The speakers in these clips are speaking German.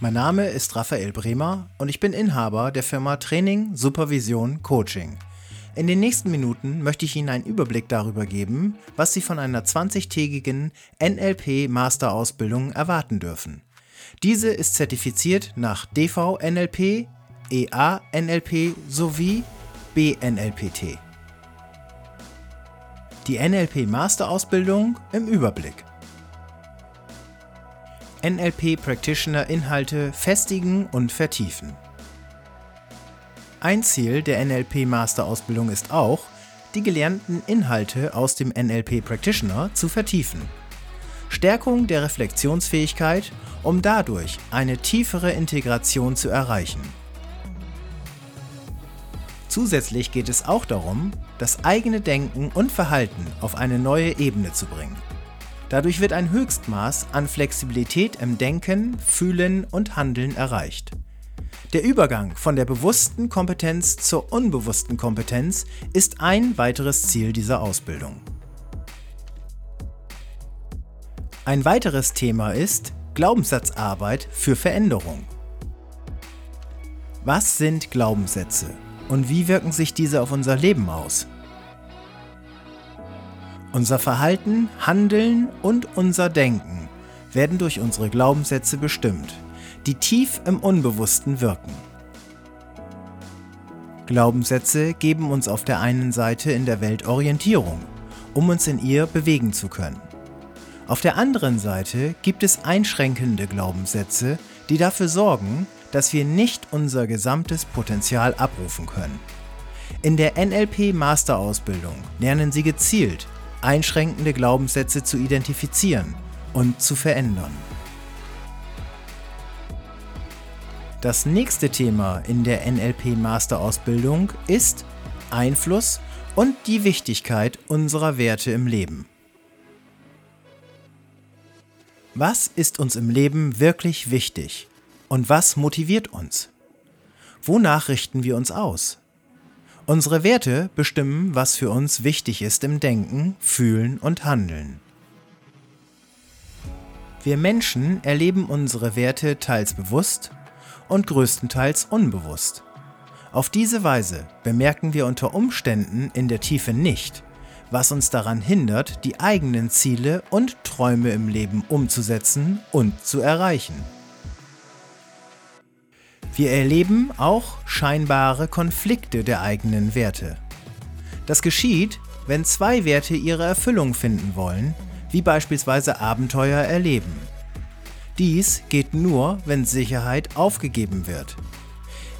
Mein Name ist Raphael Bremer und ich bin Inhaber der Firma Training, Supervision, Coaching. In den nächsten Minuten möchte ich Ihnen einen Überblick darüber geben, was Sie von einer 20-tägigen NLP-Masterausbildung erwarten dürfen. Diese ist zertifiziert nach DV-NLP, EA-NLP sowie BNLPT. Die NLP-Masterausbildung im Überblick. NLP Practitioner Inhalte festigen und vertiefen. Ein Ziel der NLP Masterausbildung ist auch, die gelernten Inhalte aus dem NLP Practitioner zu vertiefen. Stärkung der Reflexionsfähigkeit, um dadurch eine tiefere Integration zu erreichen. Zusätzlich geht es auch darum, das eigene Denken und Verhalten auf eine neue Ebene zu bringen. Dadurch wird ein Höchstmaß an Flexibilität im Denken, Fühlen und Handeln erreicht. Der Übergang von der bewussten Kompetenz zur unbewussten Kompetenz ist ein weiteres Ziel dieser Ausbildung. Ein weiteres Thema ist Glaubenssatzarbeit für Veränderung. Was sind Glaubenssätze und wie wirken sich diese auf unser Leben aus? Unser Verhalten, Handeln und unser Denken werden durch unsere Glaubenssätze bestimmt, die tief im Unbewussten wirken. Glaubenssätze geben uns auf der einen Seite in der Welt Orientierung, um uns in ihr bewegen zu können. Auf der anderen Seite gibt es einschränkende Glaubenssätze, die dafür sorgen, dass wir nicht unser gesamtes Potenzial abrufen können. In der NLP Masterausbildung lernen Sie gezielt, einschränkende Glaubenssätze zu identifizieren und zu verändern. Das nächste Thema in der NLP Masterausbildung ist Einfluss und die Wichtigkeit unserer Werte im Leben. Was ist uns im Leben wirklich wichtig und was motiviert uns? Wonach richten wir uns aus? Unsere Werte bestimmen, was für uns wichtig ist im Denken, Fühlen und Handeln. Wir Menschen erleben unsere Werte teils bewusst und größtenteils unbewusst. Auf diese Weise bemerken wir unter Umständen in der Tiefe nicht, was uns daran hindert, die eigenen Ziele und Träume im Leben umzusetzen und zu erreichen. Wir erleben auch scheinbare Konflikte der eigenen Werte. Das geschieht, wenn zwei Werte ihre Erfüllung finden wollen, wie beispielsweise Abenteuer erleben. Dies geht nur, wenn Sicherheit aufgegeben wird.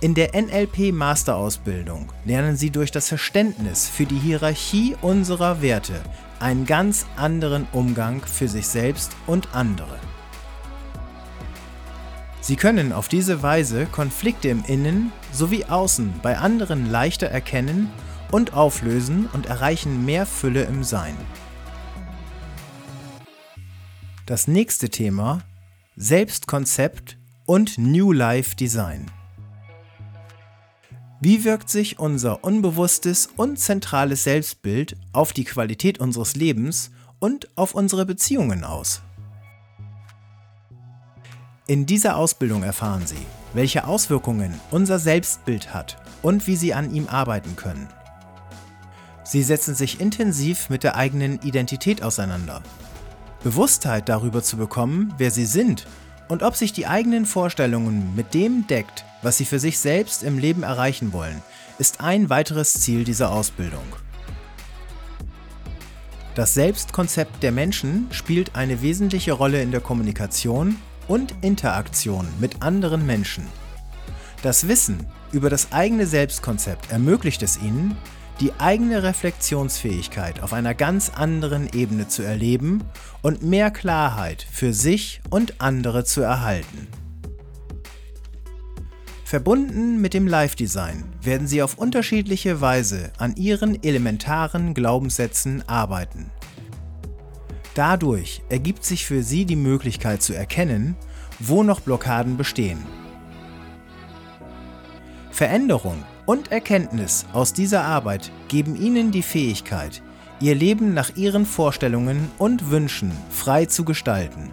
In der NLP Masterausbildung lernen Sie durch das Verständnis für die Hierarchie unserer Werte einen ganz anderen Umgang für sich selbst und andere. Sie können auf diese Weise Konflikte im Innen sowie Außen bei anderen leichter erkennen und auflösen und erreichen mehr Fülle im Sein. Das nächste Thema Selbstkonzept und New Life Design. Wie wirkt sich unser unbewusstes und zentrales Selbstbild auf die Qualität unseres Lebens und auf unsere Beziehungen aus? In dieser Ausbildung erfahren Sie, welche Auswirkungen unser Selbstbild hat und wie Sie an ihm arbeiten können. Sie setzen sich intensiv mit der eigenen Identität auseinander. Bewusstheit darüber zu bekommen, wer Sie sind und ob sich die eigenen Vorstellungen mit dem deckt, was Sie für sich selbst im Leben erreichen wollen, ist ein weiteres Ziel dieser Ausbildung. Das Selbstkonzept der Menschen spielt eine wesentliche Rolle in der Kommunikation und Interaktion mit anderen Menschen. Das Wissen über das eigene Selbstkonzept ermöglicht es ihnen, die eigene Reflexionsfähigkeit auf einer ganz anderen Ebene zu erleben und mehr Klarheit für sich und andere zu erhalten. Verbunden mit dem Live-Design werden Sie auf unterschiedliche Weise an Ihren elementaren Glaubenssätzen arbeiten. Dadurch ergibt sich für Sie die Möglichkeit zu erkennen, wo noch Blockaden bestehen. Veränderung und Erkenntnis aus dieser Arbeit geben Ihnen die Fähigkeit, Ihr Leben nach Ihren Vorstellungen und Wünschen frei zu gestalten.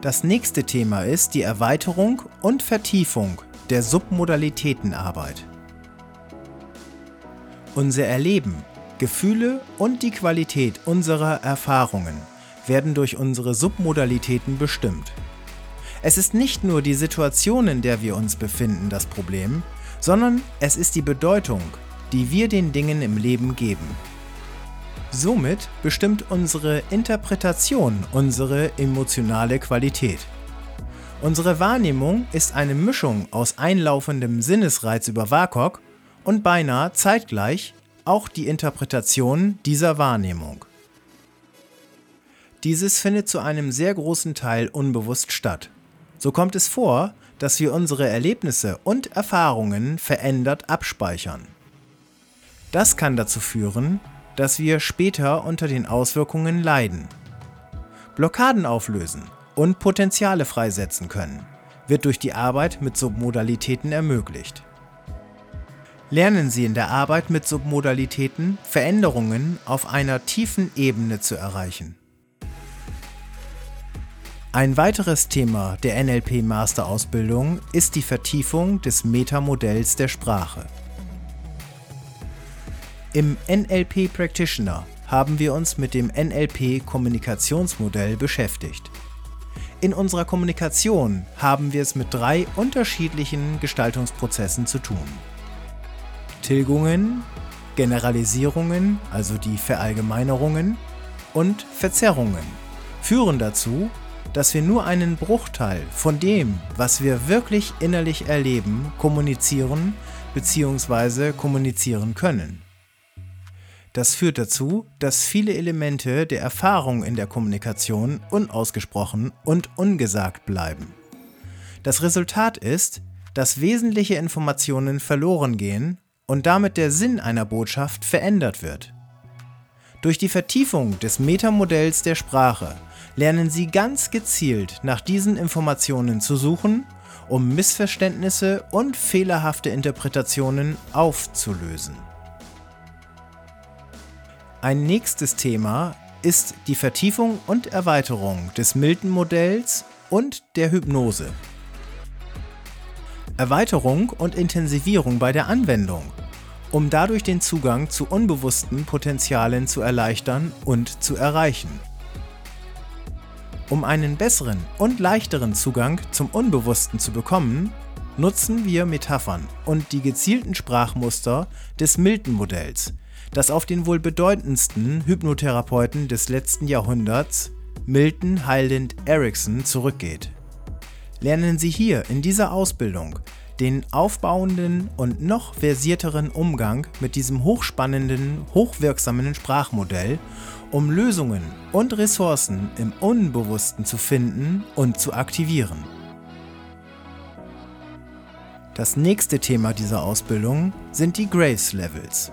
Das nächste Thema ist die Erweiterung und Vertiefung der Submodalitätenarbeit. Unser Erleben, Gefühle und die Qualität unserer Erfahrungen werden durch unsere Submodalitäten bestimmt. Es ist nicht nur die Situation, in der wir uns befinden, das Problem, sondern es ist die Bedeutung, die wir den Dingen im Leben geben. Somit bestimmt unsere Interpretation unsere emotionale Qualität. Unsere Wahrnehmung ist eine Mischung aus einlaufendem Sinnesreiz über WAKOK und beinahe zeitgleich auch die Interpretation dieser Wahrnehmung. Dieses findet zu einem sehr großen Teil unbewusst statt. So kommt es vor, dass wir unsere Erlebnisse und Erfahrungen verändert abspeichern. Das kann dazu führen, dass wir später unter den Auswirkungen leiden. Blockaden auflösen und Potenziale freisetzen können, wird durch die Arbeit mit Submodalitäten ermöglicht. Lernen Sie in der Arbeit mit Submodalitäten Veränderungen auf einer tiefen Ebene zu erreichen. Ein weiteres Thema der NLP-Masterausbildung ist die Vertiefung des Metamodells der Sprache. Im NLP Practitioner haben wir uns mit dem NLP-Kommunikationsmodell beschäftigt. In unserer Kommunikation haben wir es mit drei unterschiedlichen Gestaltungsprozessen zu tun. Tilgungen, Generalisierungen, also die Verallgemeinerungen und Verzerrungen führen dazu, dass wir nur einen Bruchteil von dem, was wir wirklich innerlich erleben, kommunizieren bzw. kommunizieren können. Das führt dazu, dass viele Elemente der Erfahrung in der Kommunikation unausgesprochen und ungesagt bleiben. Das Resultat ist, dass wesentliche Informationen verloren gehen und damit der Sinn einer Botschaft verändert wird. Durch die Vertiefung des Metamodells der Sprache lernen Sie ganz gezielt nach diesen Informationen zu suchen, um Missverständnisse und fehlerhafte Interpretationen aufzulösen. Ein nächstes Thema ist die Vertiefung und Erweiterung des Milton-Modells und der Hypnose. Erweiterung und Intensivierung bei der Anwendung, um dadurch den Zugang zu unbewussten Potenzialen zu erleichtern und zu erreichen. Um einen besseren und leichteren Zugang zum Unbewussten zu bekommen, nutzen wir Metaphern und die gezielten Sprachmuster des Milton-Modells, das auf den wohl bedeutendsten Hypnotherapeuten des letzten Jahrhunderts, Milton Hyland Erickson, zurückgeht. Lernen Sie hier in dieser Ausbildung den aufbauenden und noch versierteren Umgang mit diesem hochspannenden, hochwirksamen Sprachmodell um Lösungen und Ressourcen im Unbewussten zu finden und zu aktivieren. Das nächste Thema dieser Ausbildung sind die Graves Levels.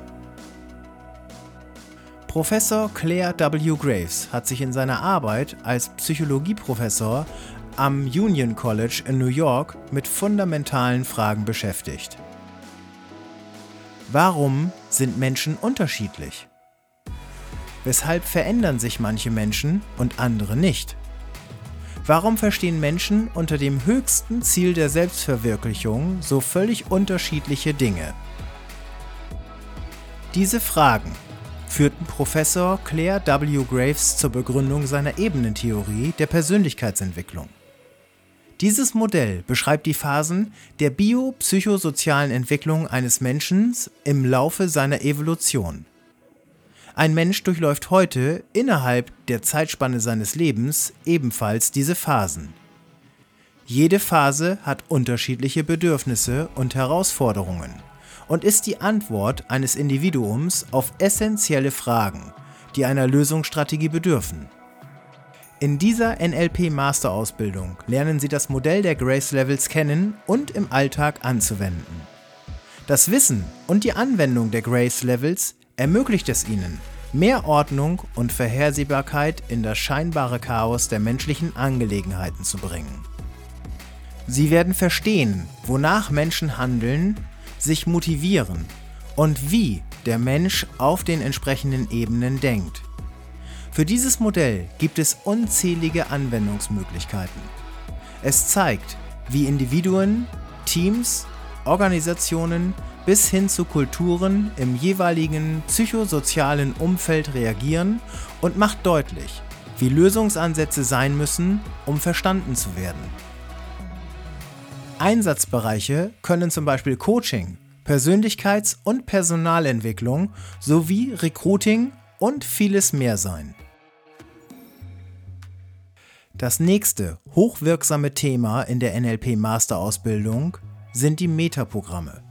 Professor Claire W. Graves hat sich in seiner Arbeit als Psychologieprofessor am Union College in New York mit fundamentalen Fragen beschäftigt. Warum sind Menschen unterschiedlich? Weshalb verändern sich manche Menschen und andere nicht? Warum verstehen Menschen unter dem höchsten Ziel der Selbstverwirklichung so völlig unterschiedliche Dinge? Diese Fragen führten Professor Claire W. Graves zur Begründung seiner Ebenentheorie der Persönlichkeitsentwicklung. Dieses Modell beschreibt die Phasen der biopsychosozialen Entwicklung eines Menschen im Laufe seiner Evolution. Ein Mensch durchläuft heute innerhalb der Zeitspanne seines Lebens ebenfalls diese Phasen. Jede Phase hat unterschiedliche Bedürfnisse und Herausforderungen und ist die Antwort eines Individuums auf essentielle Fragen, die einer Lösungsstrategie bedürfen. In dieser NLP-Masterausbildung lernen Sie das Modell der Grace Levels kennen und im Alltag anzuwenden. Das Wissen und die Anwendung der Grace Levels ermöglicht es ihnen, mehr Ordnung und Vorhersehbarkeit in das scheinbare Chaos der menschlichen Angelegenheiten zu bringen. Sie werden verstehen, wonach Menschen handeln, sich motivieren und wie der Mensch auf den entsprechenden Ebenen denkt. Für dieses Modell gibt es unzählige Anwendungsmöglichkeiten. Es zeigt, wie Individuen, Teams, Organisationen bis hin zu Kulturen im jeweiligen psychosozialen Umfeld reagieren und macht deutlich, wie Lösungsansätze sein müssen, um verstanden zu werden. Einsatzbereiche können zum Beispiel Coaching, Persönlichkeits- und Personalentwicklung sowie Recruiting und vieles mehr sein. Das nächste hochwirksame Thema in der NLP Masterausbildung sind die Metaprogramme.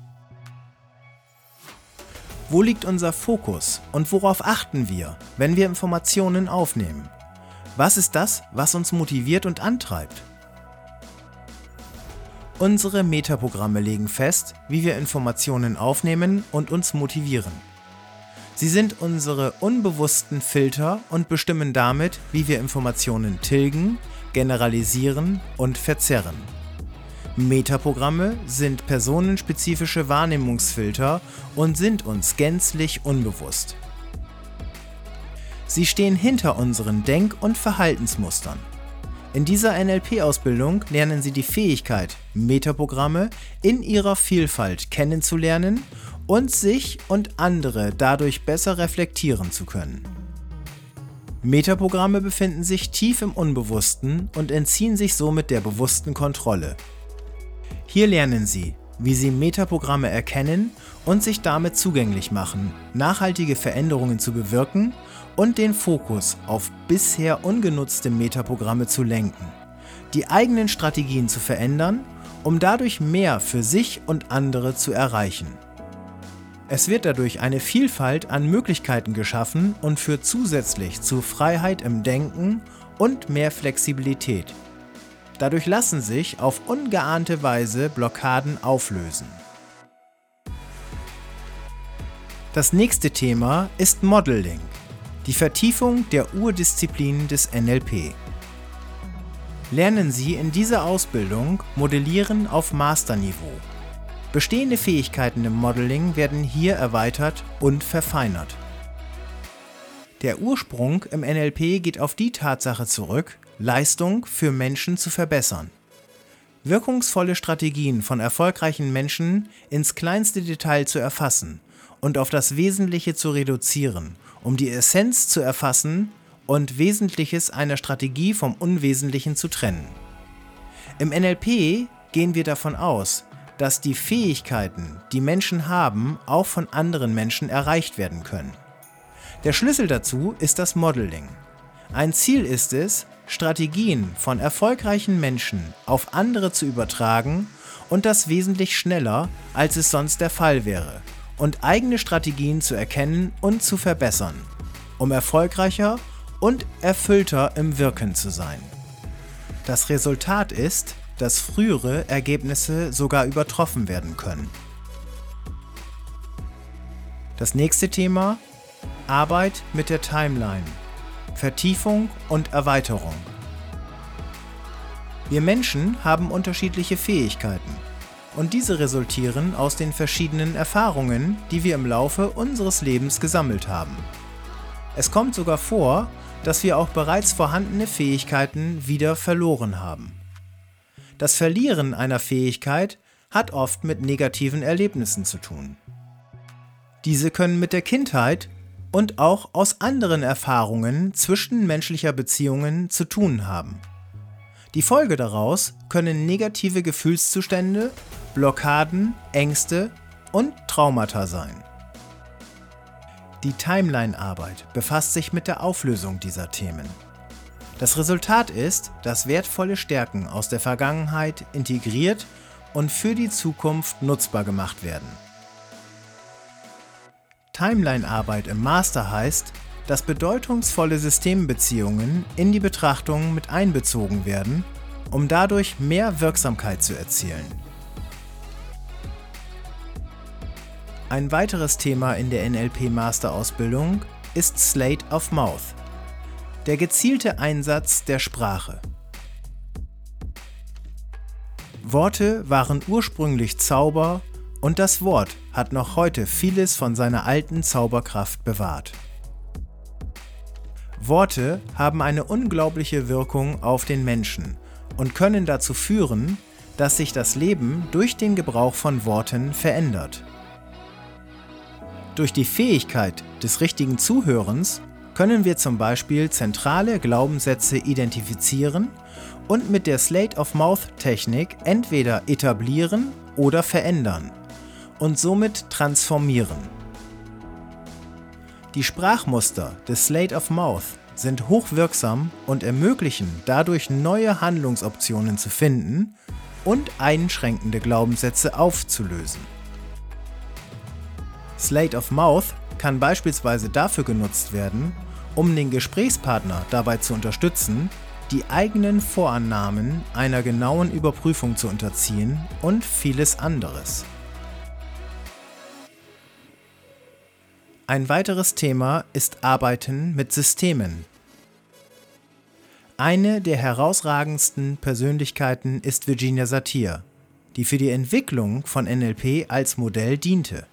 Wo liegt unser Fokus und worauf achten wir, wenn wir Informationen aufnehmen? Was ist das, was uns motiviert und antreibt? Unsere Metaprogramme legen fest, wie wir Informationen aufnehmen und uns motivieren. Sie sind unsere unbewussten Filter und bestimmen damit, wie wir Informationen tilgen, generalisieren und verzerren. Metaprogramme sind personenspezifische Wahrnehmungsfilter und sind uns gänzlich unbewusst. Sie stehen hinter unseren Denk- und Verhaltensmustern. In dieser NLP-Ausbildung lernen Sie die Fähigkeit, Metaprogramme in ihrer Vielfalt kennenzulernen und sich und andere dadurch besser reflektieren zu können. Metaprogramme befinden sich tief im Unbewussten und entziehen sich somit der bewussten Kontrolle. Hier lernen Sie, wie Sie Metaprogramme erkennen und sich damit zugänglich machen, nachhaltige Veränderungen zu bewirken und den Fokus auf bisher ungenutzte Metaprogramme zu lenken, die eigenen Strategien zu verändern, um dadurch mehr für sich und andere zu erreichen. Es wird dadurch eine Vielfalt an Möglichkeiten geschaffen und führt zusätzlich zu Freiheit im Denken und mehr Flexibilität. Dadurch lassen sich auf ungeahnte Weise Blockaden auflösen. Das nächste Thema ist Modeling. Die Vertiefung der Urdisziplinen des NLP. Lernen Sie in dieser Ausbildung Modellieren auf Masterniveau. Bestehende Fähigkeiten im Modeling werden hier erweitert und verfeinert. Der Ursprung im NLP geht auf die Tatsache zurück, Leistung für Menschen zu verbessern. Wirkungsvolle Strategien von erfolgreichen Menschen ins kleinste Detail zu erfassen und auf das Wesentliche zu reduzieren um die Essenz zu erfassen und Wesentliches einer Strategie vom Unwesentlichen zu trennen. Im NLP gehen wir davon aus, dass die Fähigkeiten, die Menschen haben, auch von anderen Menschen erreicht werden können. Der Schlüssel dazu ist das Modeling. Ein Ziel ist es, Strategien von erfolgreichen Menschen auf andere zu übertragen und das wesentlich schneller, als es sonst der Fall wäre, und eigene Strategien zu erkennen und zu verbessern, um erfolgreicher und erfüllter im Wirken zu sein. Das Resultat ist, dass frühere Ergebnisse sogar übertroffen werden können. Das nächste Thema Arbeit mit der Timeline. Vertiefung und Erweiterung. Wir Menschen haben unterschiedliche Fähigkeiten und diese resultieren aus den verschiedenen Erfahrungen, die wir im Laufe unseres Lebens gesammelt haben. Es kommt sogar vor, dass wir auch bereits vorhandene Fähigkeiten wieder verloren haben. Das Verlieren einer Fähigkeit hat oft mit negativen Erlebnissen zu tun. Diese können mit der Kindheit und auch aus anderen Erfahrungen zwischenmenschlicher Beziehungen zu tun haben. Die Folge daraus können negative Gefühlszustände Blockaden, Ängste und Traumata sein. Die Timeline-Arbeit befasst sich mit der Auflösung dieser Themen. Das Resultat ist, dass wertvolle Stärken aus der Vergangenheit integriert und für die Zukunft nutzbar gemacht werden. Timeline-Arbeit im Master heißt, dass bedeutungsvolle Systembeziehungen in die Betrachtung mit einbezogen werden, um dadurch mehr Wirksamkeit zu erzielen. Ein weiteres Thema in der NLP-Masterausbildung ist Slate of Mouth, der gezielte Einsatz der Sprache. Worte waren ursprünglich Zauber und das Wort hat noch heute vieles von seiner alten Zauberkraft bewahrt. Worte haben eine unglaubliche Wirkung auf den Menschen und können dazu führen, dass sich das Leben durch den Gebrauch von Worten verändert. Durch die Fähigkeit des richtigen Zuhörens können wir zum Beispiel zentrale Glaubenssätze identifizieren und mit der Slate-of-Mouth-Technik entweder etablieren oder verändern und somit transformieren. Die Sprachmuster des Slate of Mouth sind hochwirksam und ermöglichen dadurch neue Handlungsoptionen zu finden und einschränkende Glaubenssätze aufzulösen. Slate of Mouth kann beispielsweise dafür genutzt werden, um den Gesprächspartner dabei zu unterstützen, die eigenen Vorannahmen einer genauen Überprüfung zu unterziehen und vieles anderes. Ein weiteres Thema ist Arbeiten mit Systemen. Eine der herausragendsten Persönlichkeiten ist Virginia Satir, die für die Entwicklung von NLP als Modell diente.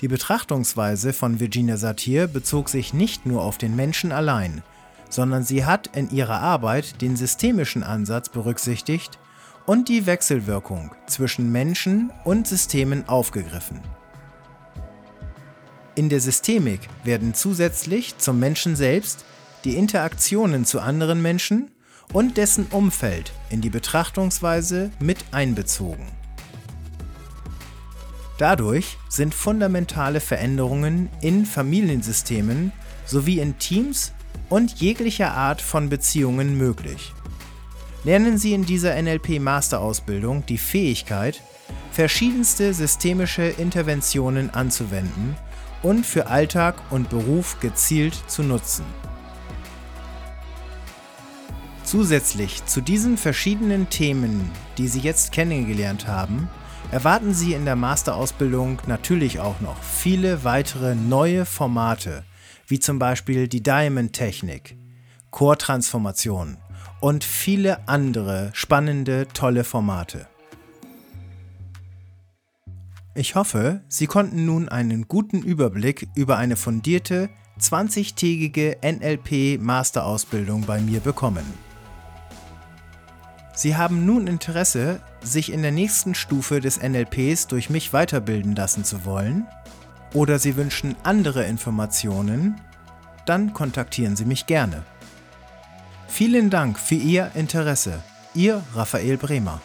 Die Betrachtungsweise von Virginia Satir bezog sich nicht nur auf den Menschen allein, sondern sie hat in ihrer Arbeit den systemischen Ansatz berücksichtigt und die Wechselwirkung zwischen Menschen und Systemen aufgegriffen. In der Systemik werden zusätzlich zum Menschen selbst die Interaktionen zu anderen Menschen und dessen Umfeld in die Betrachtungsweise mit einbezogen. Dadurch sind fundamentale Veränderungen in Familiensystemen sowie in Teams und jeglicher Art von Beziehungen möglich. Lernen Sie in dieser NLP-Masterausbildung die Fähigkeit, verschiedenste systemische Interventionen anzuwenden und für Alltag und Beruf gezielt zu nutzen. Zusätzlich zu diesen verschiedenen Themen, die Sie jetzt kennengelernt haben, erwarten Sie in der Masterausbildung natürlich auch noch viele weitere neue Formate, wie zum Beispiel die Diamond-Technik, Core-Transformation und viele andere spannende, tolle Formate. Ich hoffe, Sie konnten nun einen guten Überblick über eine fundierte 20-tägige NLP-Masterausbildung bei mir bekommen. Sie haben nun Interesse, sich in der nächsten Stufe des NLPs durch mich weiterbilden lassen zu wollen? Oder Sie wünschen andere Informationen? Dann kontaktieren Sie mich gerne. Vielen Dank für Ihr Interesse. Ihr Raphael Bremer.